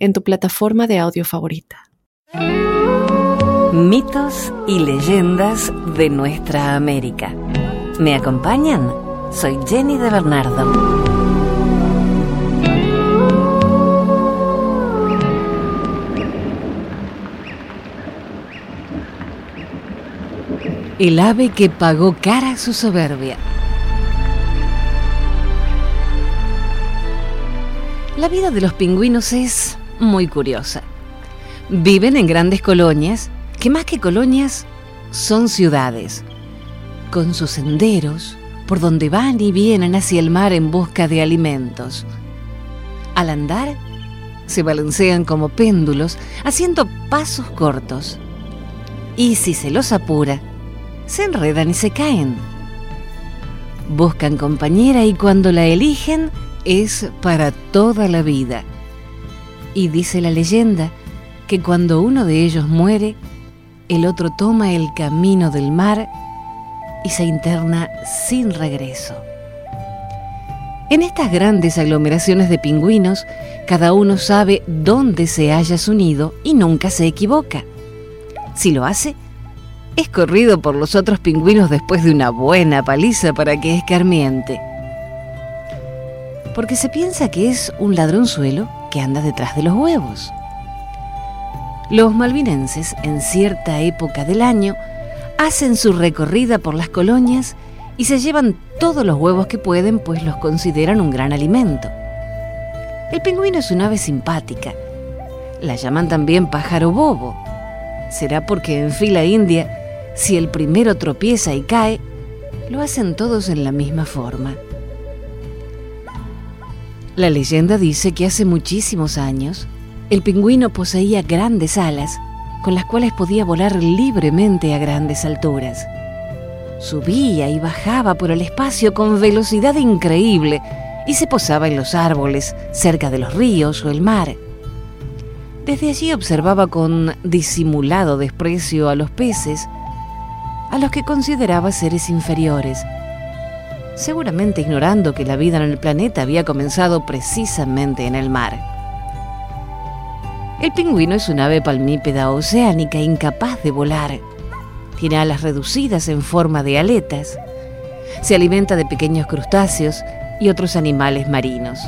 en tu plataforma de audio favorita. Mitos y leyendas de nuestra América. ¿Me acompañan? Soy Jenny de Bernardo. El ave que pagó cara su soberbia. La vida de los pingüinos es muy curiosa. Viven en grandes colonias, que más que colonias son ciudades, con sus senderos por donde van y vienen hacia el mar en busca de alimentos. Al andar, se balancean como péndulos, haciendo pasos cortos. Y si se los apura, se enredan y se caen. Buscan compañera y cuando la eligen es para toda la vida. Y dice la leyenda que cuando uno de ellos muere, el otro toma el camino del mar y se interna sin regreso. En estas grandes aglomeraciones de pingüinos, cada uno sabe dónde se halla su nido y nunca se equivoca. Si lo hace, es corrido por los otros pingüinos después de una buena paliza para que escarmiente. Porque se piensa que es un ladronzuelo que anda detrás de los huevos. Los malvinenses, en cierta época del año, hacen su recorrida por las colonias y se llevan todos los huevos que pueden, pues los consideran un gran alimento. El pingüino es una ave simpática. La llaman también pájaro bobo. Será porque en fila india, si el primero tropieza y cae, lo hacen todos en la misma forma. La leyenda dice que hace muchísimos años el pingüino poseía grandes alas con las cuales podía volar libremente a grandes alturas. Subía y bajaba por el espacio con velocidad increíble y se posaba en los árboles, cerca de los ríos o el mar. Desde allí observaba con disimulado desprecio a los peces, a los que consideraba seres inferiores, seguramente ignorando que la vida en el planeta había comenzado precisamente en el mar. El pingüino es un ave palmípeda oceánica incapaz de volar. Tiene alas reducidas en forma de aletas. Se alimenta de pequeños crustáceos y otros animales marinos.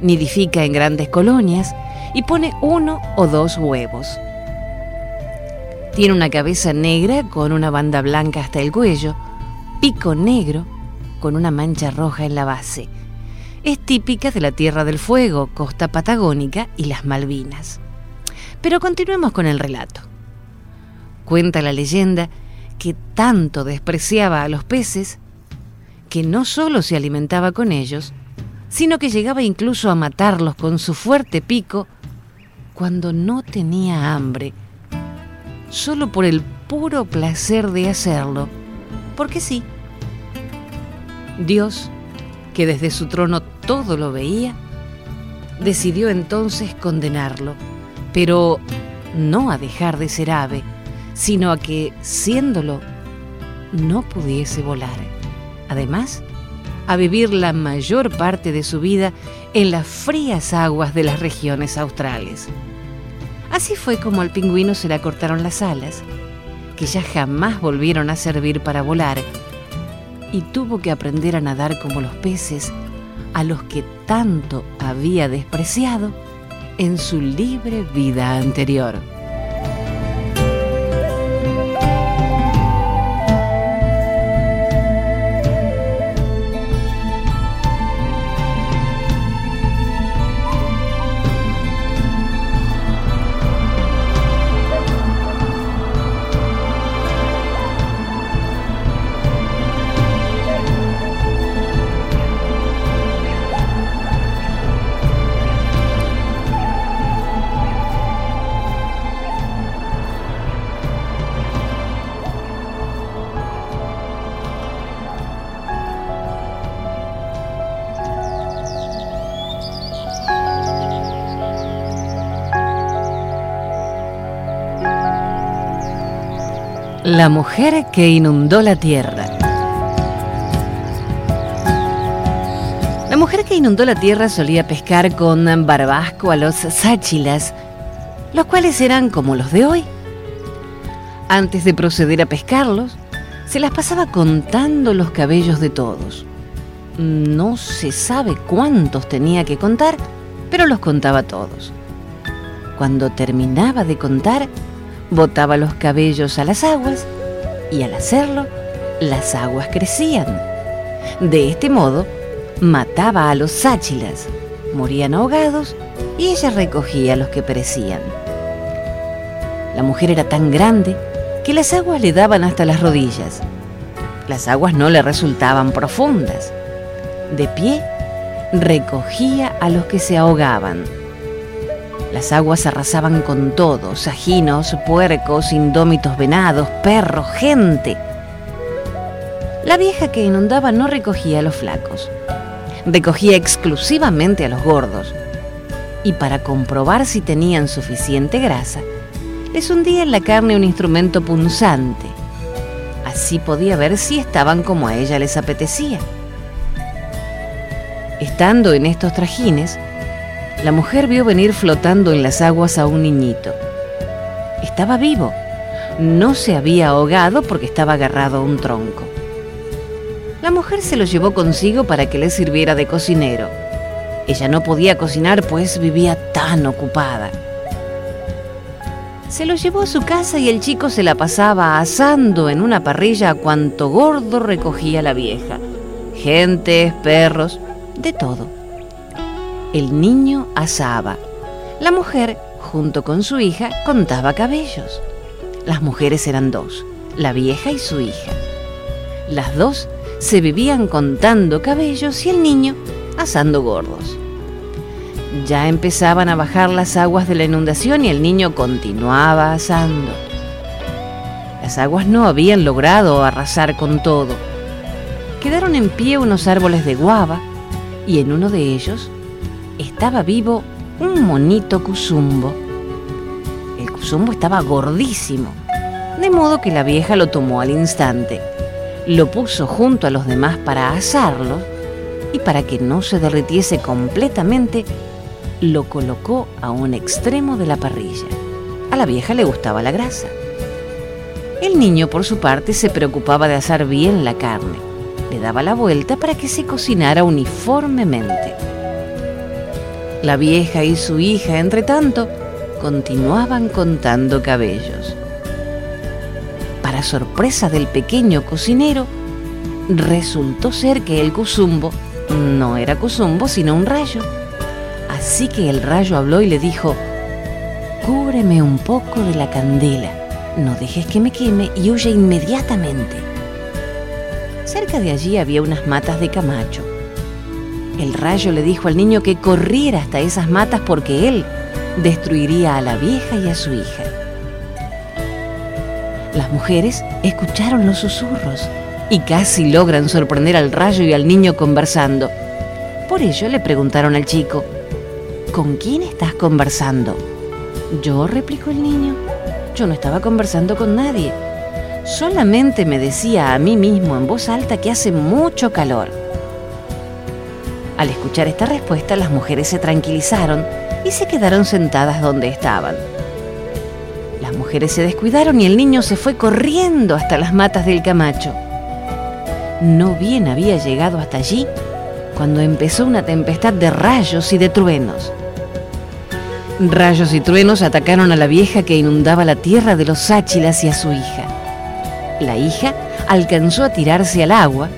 Nidifica en grandes colonias y pone uno o dos huevos. Tiene una cabeza negra con una banda blanca hasta el cuello, pico negro con una mancha roja en la base. Es típica de la Tierra del Fuego, costa patagónica y las Malvinas. Pero continuemos con el relato. Cuenta la leyenda que tanto despreciaba a los peces que no solo se alimentaba con ellos, sino que llegaba incluso a matarlos con su fuerte pico cuando no tenía hambre, solo por el puro placer de hacerlo, porque sí. Dios, que desde su trono todo lo veía, decidió entonces condenarlo, pero no a dejar de ser ave, sino a que, siéndolo, no pudiese volar. Además, a vivir la mayor parte de su vida en las frías aguas de las regiones australes. Así fue como al pingüino se le cortaron las alas, que ya jamás volvieron a servir para volar, y tuvo que aprender a nadar como los peces a los que tanto había despreciado en su libre vida anterior. La mujer que inundó la tierra. La mujer que inundó la tierra solía pescar con barbasco a los sáchilas, los cuales eran como los de hoy. Antes de proceder a pescarlos, se las pasaba contando los cabellos de todos. No se sabe cuántos tenía que contar, pero los contaba todos. Cuando terminaba de contar, botaba los cabellos a las aguas y al hacerlo, las aguas crecían. De este modo, mataba a los sáchilas, morían ahogados y ella recogía a los que perecían. La mujer era tan grande que las aguas le daban hasta las rodillas. Las aguas no le resultaban profundas. De pie, recogía a los que se ahogaban. Las aguas arrasaban con todo, sajinos, puercos, indómitos venados, perros, gente. La vieja que inundaba no recogía a los flacos, recogía exclusivamente a los gordos. Y para comprobar si tenían suficiente grasa, les hundía en la carne un instrumento punzante. Así podía ver si estaban como a ella les apetecía. Estando en estos trajines, la mujer vio venir flotando en las aguas a un niñito. Estaba vivo. No se había ahogado porque estaba agarrado a un tronco. La mujer se lo llevó consigo para que le sirviera de cocinero. Ella no podía cocinar pues vivía tan ocupada. Se lo llevó a su casa y el chico se la pasaba asando en una parrilla a cuanto gordo recogía la vieja. Gentes, perros, de todo. El niño asaba. La mujer, junto con su hija, contaba cabellos. Las mujeres eran dos, la vieja y su hija. Las dos se vivían contando cabellos y el niño asando gordos. Ya empezaban a bajar las aguas de la inundación y el niño continuaba asando. Las aguas no habían logrado arrasar con todo. Quedaron en pie unos árboles de guava y en uno de ellos estaba vivo un monito cusumbo. El cusumbo estaba gordísimo, de modo que la vieja lo tomó al instante, lo puso junto a los demás para asarlo y para que no se derritiese completamente, lo colocó a un extremo de la parrilla. A la vieja le gustaba la grasa. El niño, por su parte, se preocupaba de asar bien la carne. Le daba la vuelta para que se cocinara uniformemente. La vieja y su hija, entre tanto, continuaban contando cabellos. Para sorpresa del pequeño cocinero, resultó ser que el cusumbo no era cusumbo, sino un rayo. Así que el rayo habló y le dijo, Cúbreme un poco de la candela, no dejes que me queme y huye inmediatamente. Cerca de allí había unas matas de camacho. El rayo le dijo al niño que corriera hasta esas matas porque él destruiría a la vieja y a su hija. Las mujeres escucharon los susurros y casi logran sorprender al rayo y al niño conversando. Por ello le preguntaron al chico, ¿con quién estás conversando? Yo, replicó el niño, yo no estaba conversando con nadie. Solamente me decía a mí mismo en voz alta que hace mucho calor. Al escuchar esta respuesta, las mujeres se tranquilizaron y se quedaron sentadas donde estaban. Las mujeres se descuidaron y el niño se fue corriendo hasta las matas del Camacho. No bien había llegado hasta allí cuando empezó una tempestad de rayos y de truenos. Rayos y truenos atacaron a la vieja que inundaba la tierra de los sáchilas y a su hija. La hija alcanzó a tirarse al agua,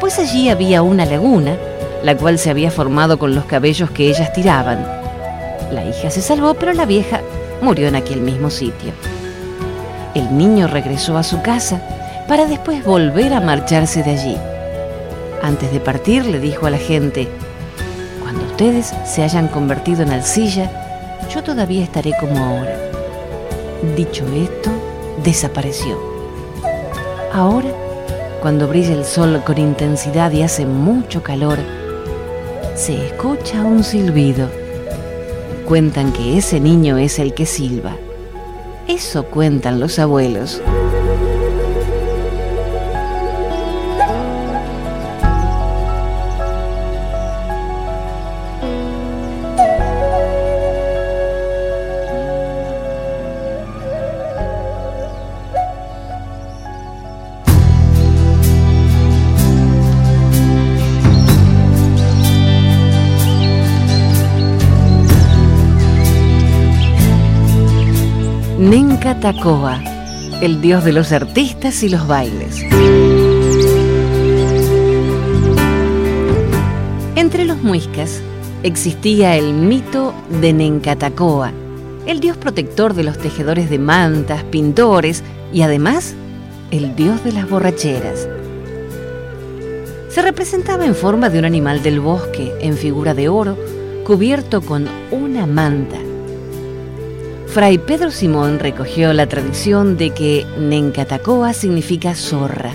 pues allí había una laguna, la cual se había formado con los cabellos que ellas tiraban. La hija se salvó, pero la vieja murió en aquel mismo sitio. El niño regresó a su casa para después volver a marcharse de allí. Antes de partir le dijo a la gente, cuando ustedes se hayan convertido en arcilla, yo todavía estaré como ahora. Dicho esto, desapareció. Ahora, cuando brilla el sol con intensidad y hace mucho calor, se escucha un silbido. Cuentan que ese niño es el que silba. Eso cuentan los abuelos. Nencatacoa, el dios de los artistas y los bailes. Entre los muiscas existía el mito de Nencatacoa, el dios protector de los tejedores de mantas, pintores y además el dios de las borracheras. Se representaba en forma de un animal del bosque, en figura de oro, cubierto con una manta. Fray Pedro Simón recogió la tradición de que Nencatacoa significa zorra,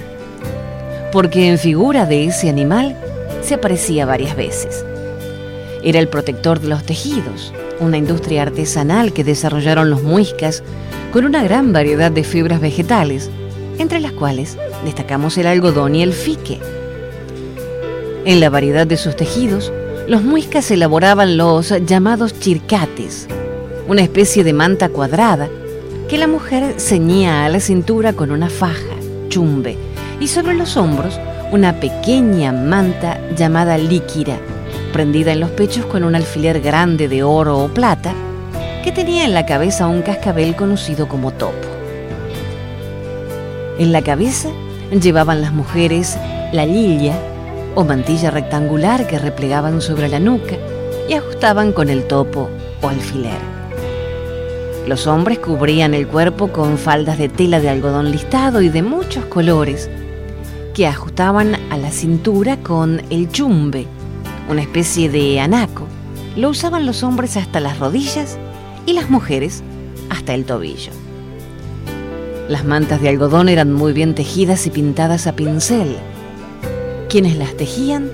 porque en figura de ese animal se aparecía varias veces. Era el protector de los tejidos, una industria artesanal que desarrollaron los muiscas con una gran variedad de fibras vegetales, entre las cuales destacamos el algodón y el fique. En la variedad de sus tejidos, los muiscas elaboraban los llamados chircates, una especie de manta cuadrada que la mujer ceñía a la cintura con una faja, chumbe, y sobre los hombros una pequeña manta llamada líquira, prendida en los pechos con un alfiler grande de oro o plata, que tenía en la cabeza un cascabel conocido como topo. En la cabeza llevaban las mujeres la lilla o mantilla rectangular que replegaban sobre la nuca y ajustaban con el topo o alfiler. Los hombres cubrían el cuerpo con faldas de tela de algodón listado y de muchos colores, que ajustaban a la cintura con el chumbe, una especie de anaco. Lo usaban los hombres hasta las rodillas y las mujeres hasta el tobillo. Las mantas de algodón eran muy bien tejidas y pintadas a pincel. Quienes las tejían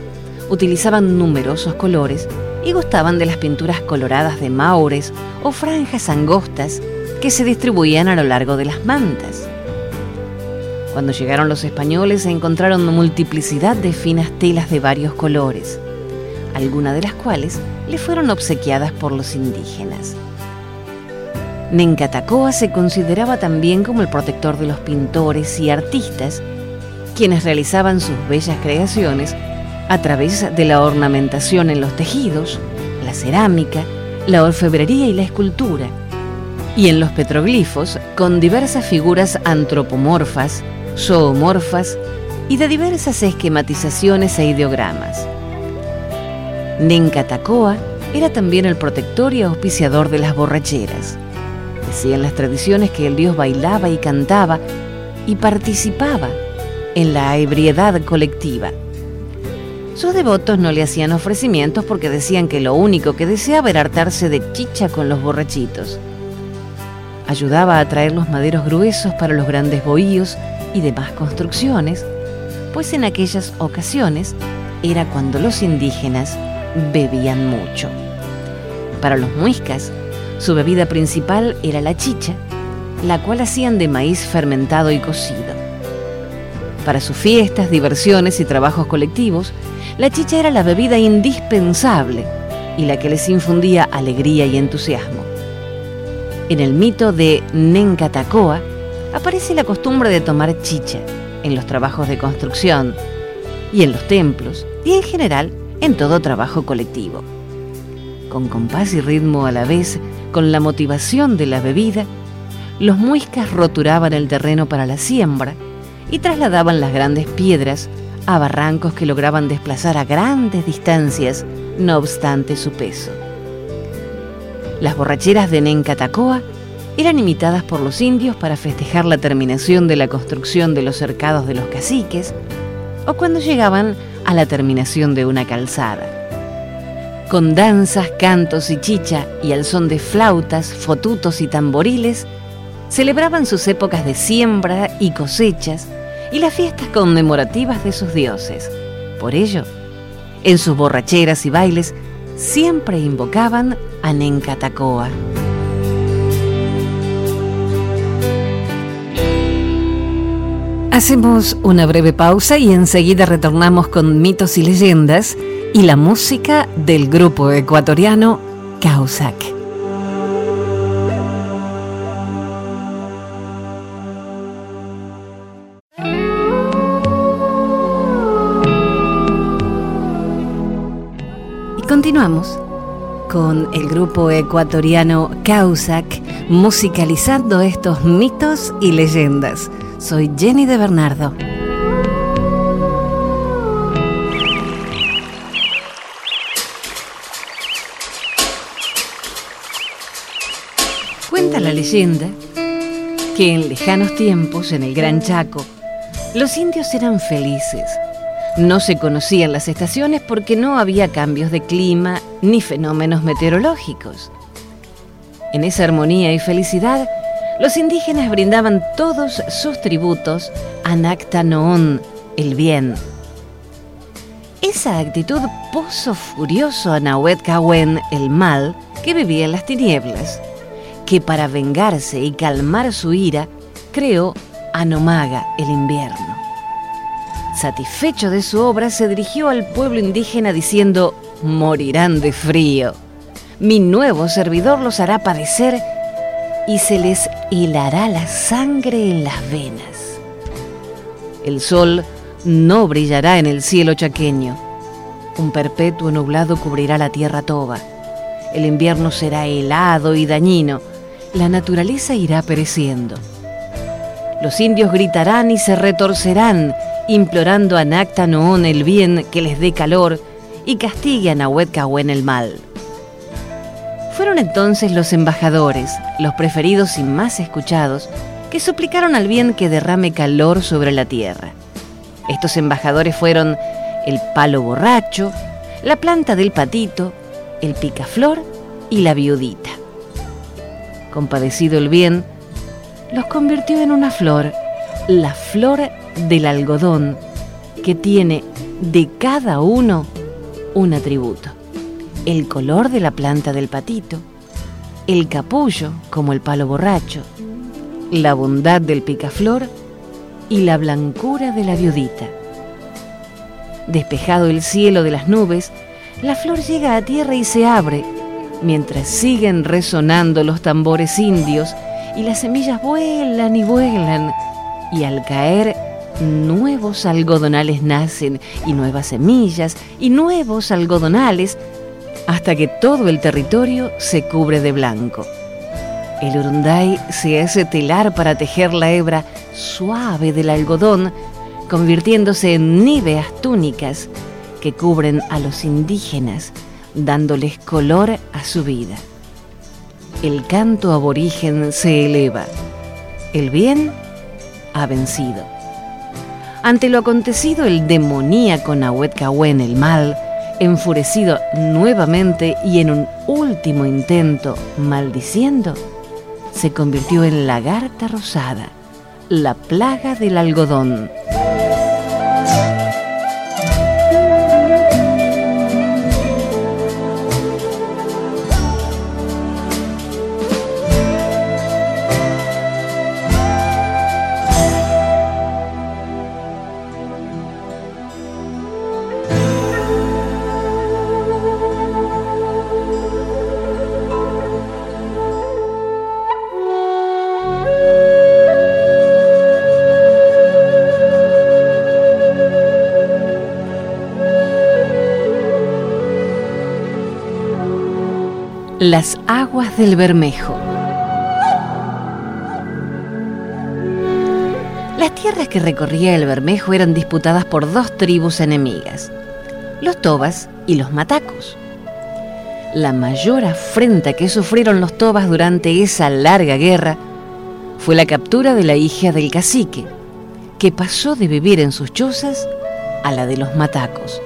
utilizaban numerosos colores y gustaban de las pinturas coloradas de maures o franjas angostas que se distribuían a lo largo de las mantas. Cuando llegaron los españoles se encontraron multiplicidad de finas telas de varios colores, algunas de las cuales le fueron obsequiadas por los indígenas. Nencatacoa se consideraba también como el protector de los pintores y artistas, quienes realizaban sus bellas creaciones a través de la ornamentación en los tejidos, la cerámica, la orfebrería y la escultura, y en los petroglifos con diversas figuras antropomorfas, zoomorfas y de diversas esquematizaciones e ideogramas. Nencatacoa era también el protector y auspiciador de las borracheras. Decían las tradiciones que el dios bailaba y cantaba y participaba en la ebriedad colectiva. Sus devotos no le hacían ofrecimientos porque decían que lo único que deseaba era hartarse de chicha con los borrachitos. Ayudaba a traer los maderos gruesos para los grandes bohíos y demás construcciones, pues en aquellas ocasiones era cuando los indígenas bebían mucho. Para los muiscas, su bebida principal era la chicha, la cual hacían de maíz fermentado y cocido. Para sus fiestas, diversiones y trabajos colectivos, la chicha era la bebida indispensable y la que les infundía alegría y entusiasmo. En el mito de Nencatacoa aparece la costumbre de tomar chicha en los trabajos de construcción y en los templos y en general en todo trabajo colectivo. Con compás y ritmo a la vez, con la motivación de la bebida, los muiscas roturaban el terreno para la siembra y trasladaban las grandes piedras a barrancos que lograban desplazar a grandes distancias, no obstante su peso. Las borracheras de Nencatacoa eran imitadas por los indios para festejar la terminación de la construcción de los cercados de los caciques o cuando llegaban a la terminación de una calzada con danzas, cantos y chicha y al son de flautas, fotutos y tamboriles, celebraban sus épocas de siembra y cosechas y las fiestas conmemorativas de sus dioses. Por ello, en sus borracheras y bailes siempre invocaban a Nencatacoa. Hacemos una breve pausa y enseguida retornamos con mitos y leyendas y la música del grupo ecuatoriano Causac. Continuamos con el grupo ecuatoriano Causac, musicalizando estos mitos y leyendas. Soy Jenny de Bernardo. Cuenta la leyenda que en lejanos tiempos, en el Gran Chaco, los indios eran felices no se conocían las estaciones porque no había cambios de clima ni fenómenos meteorológicos. En esa armonía y felicidad, los indígenas brindaban todos sus tributos a Nactanoón, el bien. Esa actitud puso furioso a Nahuet el mal, que vivía en las tinieblas, que para vengarse y calmar su ira, creó a Nomaga, el invierno. Satisfecho de su obra, se dirigió al pueblo indígena diciendo, morirán de frío. Mi nuevo servidor los hará padecer y se les hilará la sangre en las venas. El sol no brillará en el cielo chaqueño. Un perpetuo nublado cubrirá la tierra toba. El invierno será helado y dañino. La naturaleza irá pereciendo. Los indios gritarán y se retorcerán implorando a Nacta Noón el bien que les dé calor y castigue a Nahuet el mal. Fueron entonces los embajadores, los preferidos y más escuchados, que suplicaron al bien que derrame calor sobre la tierra. Estos embajadores fueron el palo borracho, la planta del patito, el picaflor y la viudita. Compadecido el bien, los convirtió en una flor, la flor del algodón que tiene de cada uno un atributo. El color de la planta del patito, el capullo como el palo borracho, la bondad del picaflor y la blancura de la viudita. Despejado el cielo de las nubes, la flor llega a tierra y se abre, mientras siguen resonando los tambores indios y las semillas vuelan y vuelan, y al caer nuevos algodonales nacen y nuevas semillas y nuevos algodonales hasta que todo el territorio se cubre de blanco. El urunday se hace telar para tejer la hebra suave del algodón, convirtiéndose en níveas túnicas que cubren a los indígenas, dándoles color a su vida. El canto aborigen se eleva. El bien ha vencido. Ante lo acontecido, el demoníaco Nahuet el mal, enfurecido nuevamente y en un último intento maldiciendo, se convirtió en lagarta rosada, la plaga del algodón. Las aguas del Bermejo. Las tierras que recorría el Bermejo eran disputadas por dos tribus enemigas, los Tobas y los Matacos. La mayor afrenta que sufrieron los Tobas durante esa larga guerra fue la captura de la hija del cacique, que pasó de vivir en sus chozas a la de los Matacos.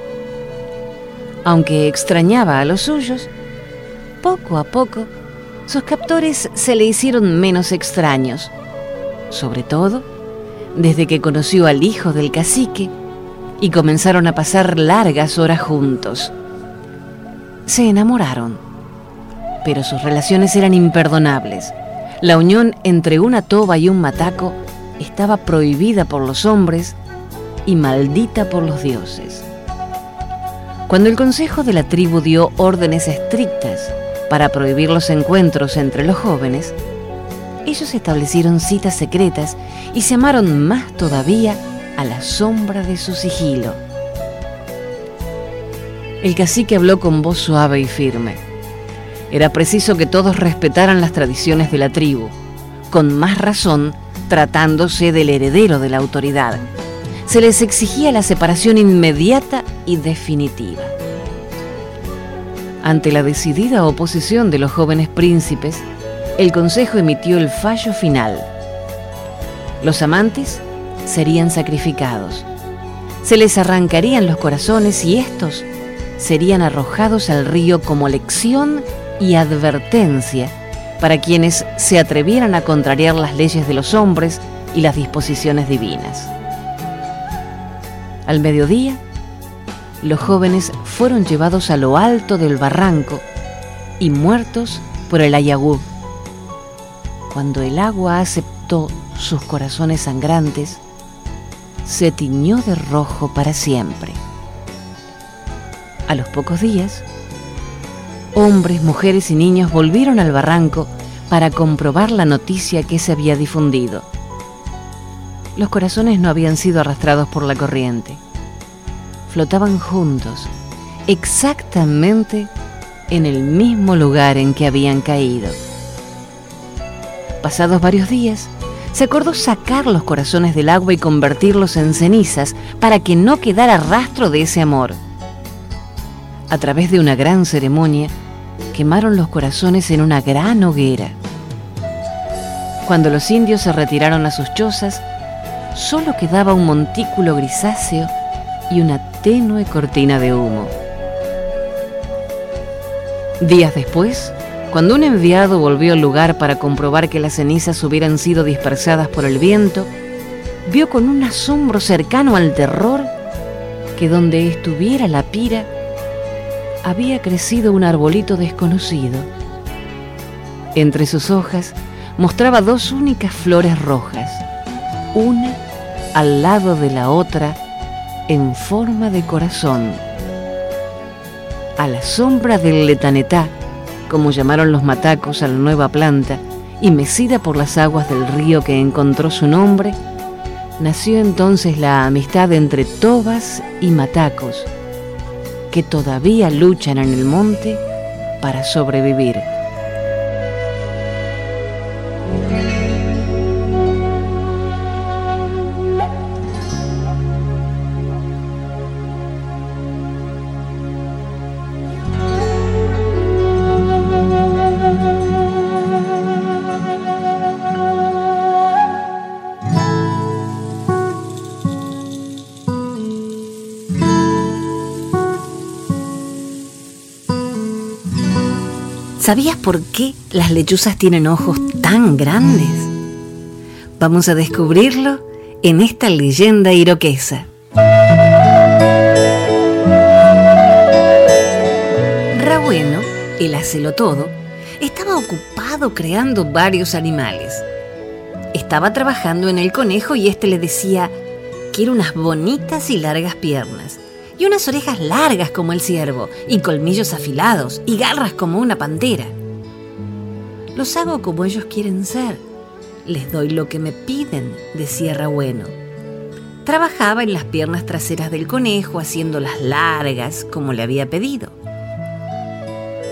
Aunque extrañaba a los suyos, poco a poco, sus captores se le hicieron menos extraños, sobre todo desde que conoció al hijo del cacique y comenzaron a pasar largas horas juntos. Se enamoraron, pero sus relaciones eran imperdonables. La unión entre una toba y un mataco estaba prohibida por los hombres y maldita por los dioses. Cuando el consejo de la tribu dio órdenes estrictas para prohibir los encuentros entre los jóvenes, ellos establecieron citas secretas y se amaron más todavía a la sombra de su sigilo. El cacique habló con voz suave y firme. Era preciso que todos respetaran las tradiciones de la tribu, con más razón tratándose del heredero de la autoridad. Se les exigía la separación inmediata y definitiva. Ante la decidida oposición de los jóvenes príncipes, el Consejo emitió el fallo final. Los amantes serían sacrificados. Se les arrancarían los corazones y estos serían arrojados al río como lección y advertencia para quienes se atrevieran a contrariar las leyes de los hombres y las disposiciones divinas. Al mediodía, los jóvenes fueron llevados a lo alto del barranco y muertos por el ayagú. Cuando el agua aceptó sus corazones sangrantes, se tiñó de rojo para siempre. A los pocos días, hombres, mujeres y niños volvieron al barranco para comprobar la noticia que se había difundido. Los corazones no habían sido arrastrados por la corriente flotaban juntos, exactamente en el mismo lugar en que habían caído. Pasados varios días, se acordó sacar los corazones del agua y convertirlos en cenizas para que no quedara rastro de ese amor. A través de una gran ceremonia, quemaron los corazones en una gran hoguera. Cuando los indios se retiraron a sus chozas, solo quedaba un montículo grisáceo y una tenue cortina de humo. Días después, cuando un enviado volvió al lugar para comprobar que las cenizas hubieran sido dispersadas por el viento, vio con un asombro cercano al terror que donde estuviera la pira había crecido un arbolito desconocido. Entre sus hojas mostraba dos únicas flores rojas, una al lado de la otra en forma de corazón. A la sombra del letanetá, como llamaron los matacos a la nueva planta, y mecida por las aguas del río que encontró su nombre, nació entonces la amistad entre tobas y matacos, que todavía luchan en el monte para sobrevivir. ¿Sabías por qué las lechuzas tienen ojos tan grandes? Vamos a descubrirlo en esta leyenda iroquesa. Rabueno, el todo, estaba ocupado creando varios animales. Estaba trabajando en el conejo y éste le decía, quiero unas bonitas y largas piernas y unas orejas largas como el ciervo, y colmillos afilados, y garras como una pantera. Los hago como ellos quieren ser. Les doy lo que me piden, decía Rabueno. Trabajaba en las piernas traseras del conejo, haciéndolas largas como le había pedido.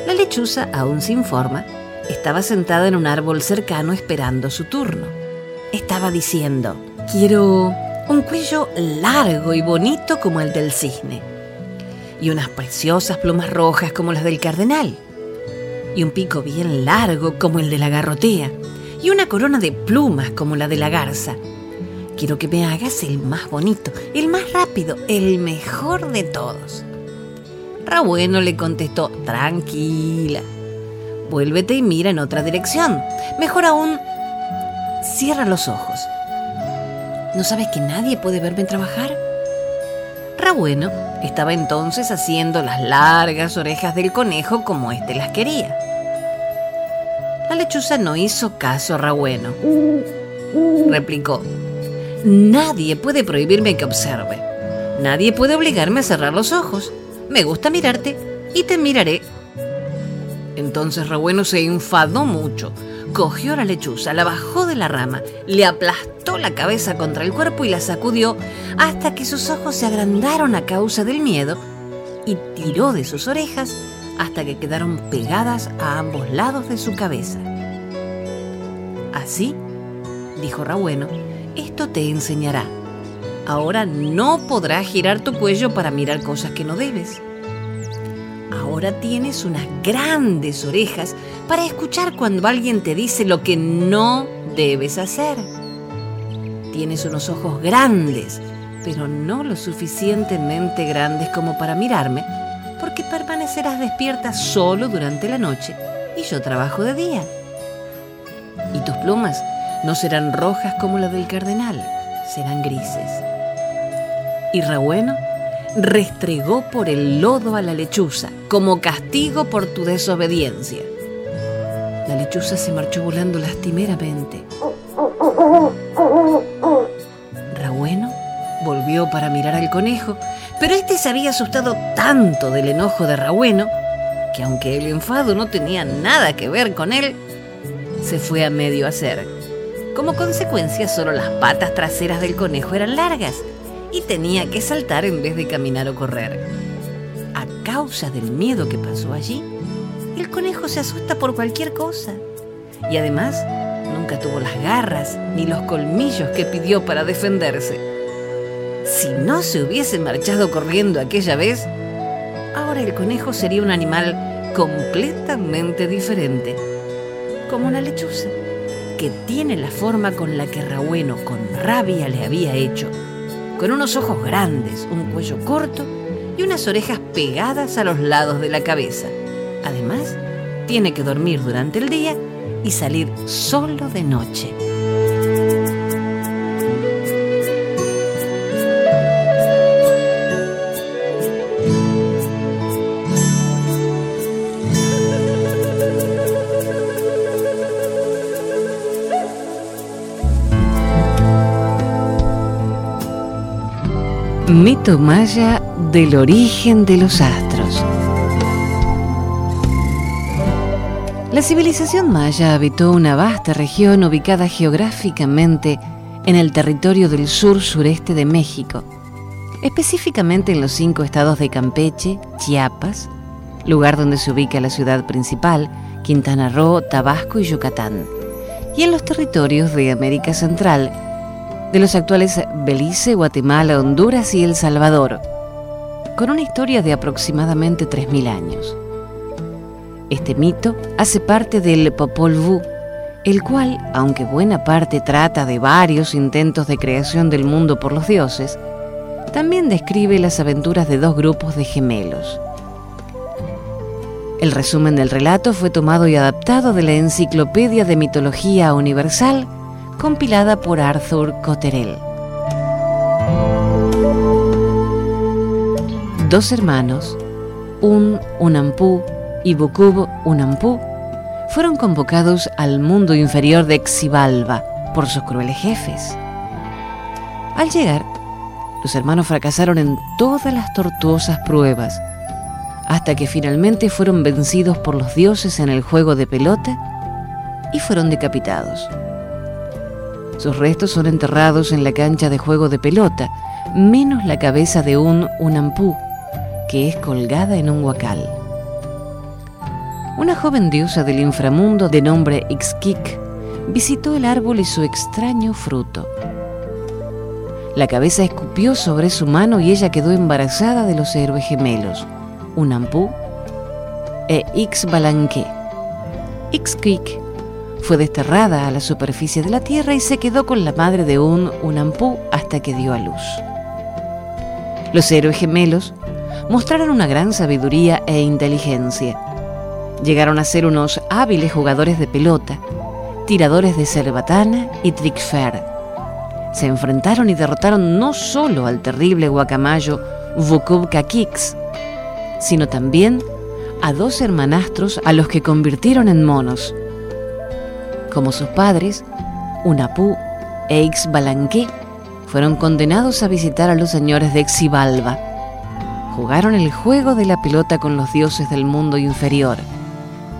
La lechuza, aún sin forma, estaba sentada en un árbol cercano esperando su turno. Estaba diciendo, quiero un cuello largo y bonito como el del cisne, y unas preciosas plumas rojas como las del cardenal, y un pico bien largo como el de la garrotea, y una corona de plumas como la de la garza. Quiero que me hagas el más bonito, el más rápido, el mejor de todos. Rabueno le contestó, tranquila, vuélvete y mira en otra dirección. Mejor aún, cierra los ojos ¿No sabes que nadie puede verme trabajar? Rabueno estaba entonces haciendo las largas orejas del conejo como éste las quería. La lechuza no hizo caso a Rabueno. Replicó, nadie puede prohibirme que observe. Nadie puede obligarme a cerrar los ojos. Me gusta mirarte y te miraré. Entonces Rabueno se enfadó mucho cogió la lechuza, la bajó de la rama, le aplastó la cabeza contra el cuerpo y la sacudió hasta que sus ojos se agrandaron a causa del miedo y tiró de sus orejas hasta que quedaron pegadas a ambos lados de su cabeza. Así, dijo Rabueno, esto te enseñará. Ahora no podrás girar tu cuello para mirar cosas que no debes. Ahora tienes unas grandes orejas para escuchar cuando alguien te dice lo que no debes hacer. Tienes unos ojos grandes, pero no lo suficientemente grandes como para mirarme, porque permanecerás despierta solo durante la noche y yo trabajo de día. Y tus plumas no serán rojas como la del cardenal, serán grises. Y Rabueno restregó por el lodo a la lechuza como castigo por tu desobediencia. La lechuza se marchó volando lastimeramente. Rabueno volvió para mirar al conejo, pero este se había asustado tanto del enojo de Rabueno que aunque el enfado no tenía nada que ver con él, se fue a medio hacer. Como consecuencia, solo las patas traseras del conejo eran largas y tenía que saltar en vez de caminar o correr. A causa del miedo que pasó allí, el conejo se asusta por cualquier cosa. Y además, nunca tuvo las garras ni los colmillos que pidió para defenderse. Si no se hubiese marchado corriendo aquella vez, ahora el conejo sería un animal completamente diferente, como una lechuza, que tiene la forma con la que Rabueno con rabia le había hecho con unos ojos grandes, un cuello corto y unas orejas pegadas a los lados de la cabeza. Además, tiene que dormir durante el día y salir solo de noche. Mito maya del origen de los astros. La civilización maya habitó una vasta región ubicada geográficamente en el territorio del sur-sureste de México, específicamente en los cinco estados de Campeche, Chiapas, lugar donde se ubica la ciudad principal, Quintana Roo, Tabasco y Yucatán, y en los territorios de América Central, de los actuales Belice, Guatemala, Honduras y El Salvador, con una historia de aproximadamente 3.000 años. Este mito hace parte del Popol Vuh, el cual, aunque buena parte trata de varios intentos de creación del mundo por los dioses, también describe las aventuras de dos grupos de gemelos. El resumen del relato fue tomado y adaptado de la Enciclopedia de Mitología Universal compilada por Arthur Cotterell. Dos hermanos, Un Unampú y Bukub Unampú, fueron convocados al mundo inferior de Xibalba por sus crueles jefes. Al llegar, los hermanos fracasaron en todas las tortuosas pruebas, hasta que finalmente fueron vencidos por los dioses en el juego de pelota y fueron decapitados. Sus restos son enterrados en la cancha de juego de pelota, menos la cabeza de un unampú, que es colgada en un huacal. Una joven diosa del inframundo de nombre Ixquic visitó el árbol y su extraño fruto. La cabeza escupió sobre su mano y ella quedó embarazada de los héroes gemelos, Unampú e Ixbalanque. Ixquic fue desterrada a la superficie de la tierra y se quedó con la madre de un Unampú hasta que dio a luz. Los héroes gemelos mostraron una gran sabiduría e inteligencia. Llegaron a ser unos hábiles jugadores de pelota, tiradores de cerbatana y trickfer. Se enfrentaron y derrotaron no solo al terrible guacamayo Vukub Kakix, sino también a dos hermanastros a los que convirtieron en monos, como sus padres, Unapú e Ixbalanque, fueron condenados a visitar a los señores de Xibalba. Jugaron el juego de la pelota con los dioses del mundo inferior,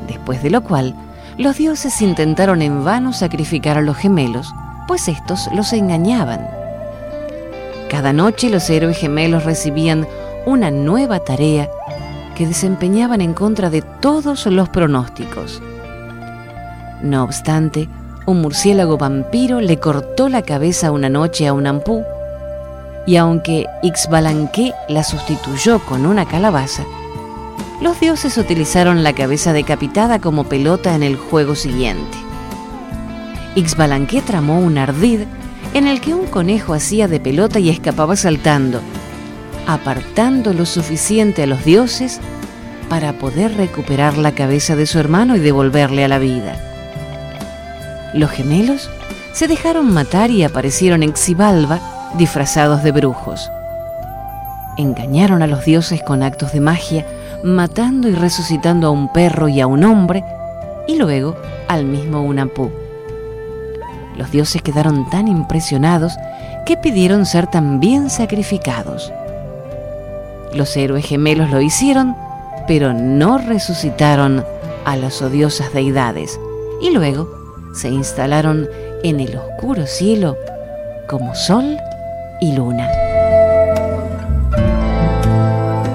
después de lo cual los dioses intentaron en vano sacrificar a los gemelos, pues estos los engañaban. Cada noche los héroes gemelos recibían una nueva tarea que desempeñaban en contra de todos los pronósticos. No obstante, un murciélago vampiro le cortó la cabeza una noche a un ampú, y aunque Ixbalanque la sustituyó con una calabaza, los dioses utilizaron la cabeza decapitada como pelota en el juego siguiente. Ixbalanque tramó un ardid en el que un conejo hacía de pelota y escapaba saltando, apartando lo suficiente a los dioses para poder recuperar la cabeza de su hermano y devolverle a la vida. Los gemelos se dejaron matar y aparecieron en Xibalba disfrazados de brujos. Engañaron a los dioses con actos de magia, matando y resucitando a un perro y a un hombre, y luego al mismo Unapú. Los dioses quedaron tan impresionados que pidieron ser también sacrificados. Los héroes gemelos lo hicieron, pero no resucitaron a las odiosas deidades, y luego se instalaron en el oscuro cielo como sol y luna.